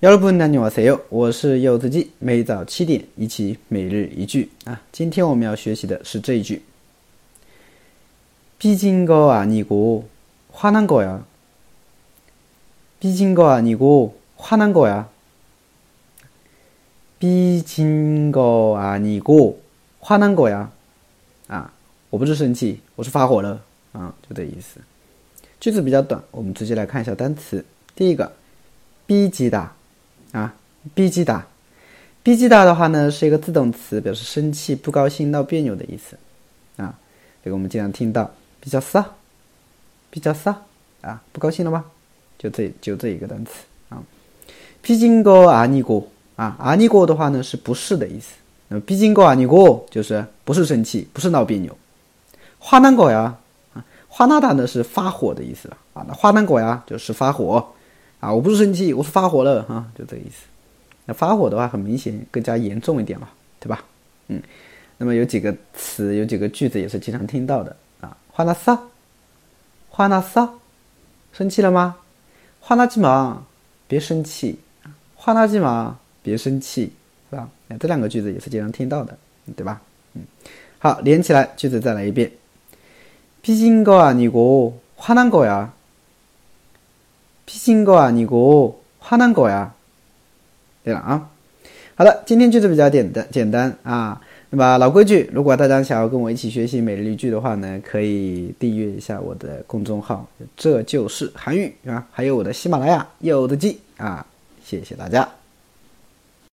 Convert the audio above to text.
여러분안녕하세요，我是柚子鸡，每早七点一起每日一句啊。今天我们要学习的是这一句：삐진거아니고화난거야삐진거아니고화난거야삐진거아니고화난거야啊，我不是生气，我是发火了啊，就这意思。句子比较短，我们直接来看一下单词。第一个，삐지 다。 啊，b 击打，b 击打的话呢是一个自动词，表示生气、不高兴闹别扭的意思，啊，这个我们经常听到，比较撒，比较撒，啊，不高兴了吗？就这就这一个单词啊，毕竟个阿尼过啊，阿尼过的话呢是不是的意思，那么毕竟个阿尼过就是不是生气，不是闹别扭，花难过呀，啊，花难打呢是发火的意思啊，那花难过呀就是发火。啊，我不是生气，我是发火了，哈，就这个意思。那发火的话，很明显更加严重一点嘛，对吧？嗯，那么有几个词，有几个句子也是经常听到的啊。发那骚，发那骚，生气了吗？发那鸡毛，别生气。发那鸡毛，别生气，是吧？这两个句子也是经常听到的，对吧？嗯，好，连起来句子再来一遍。비진거아니고화난거 야。 피진거아니고화난거 야。 对了啊，好的，今天句子比较简单简单啊。那么老规矩，如果大家想要跟我一起学习每日一句的话呢，可以订阅一下我的公众号，这就是韩语啊，还有我的喜马拉雅有的记啊，谢谢大家。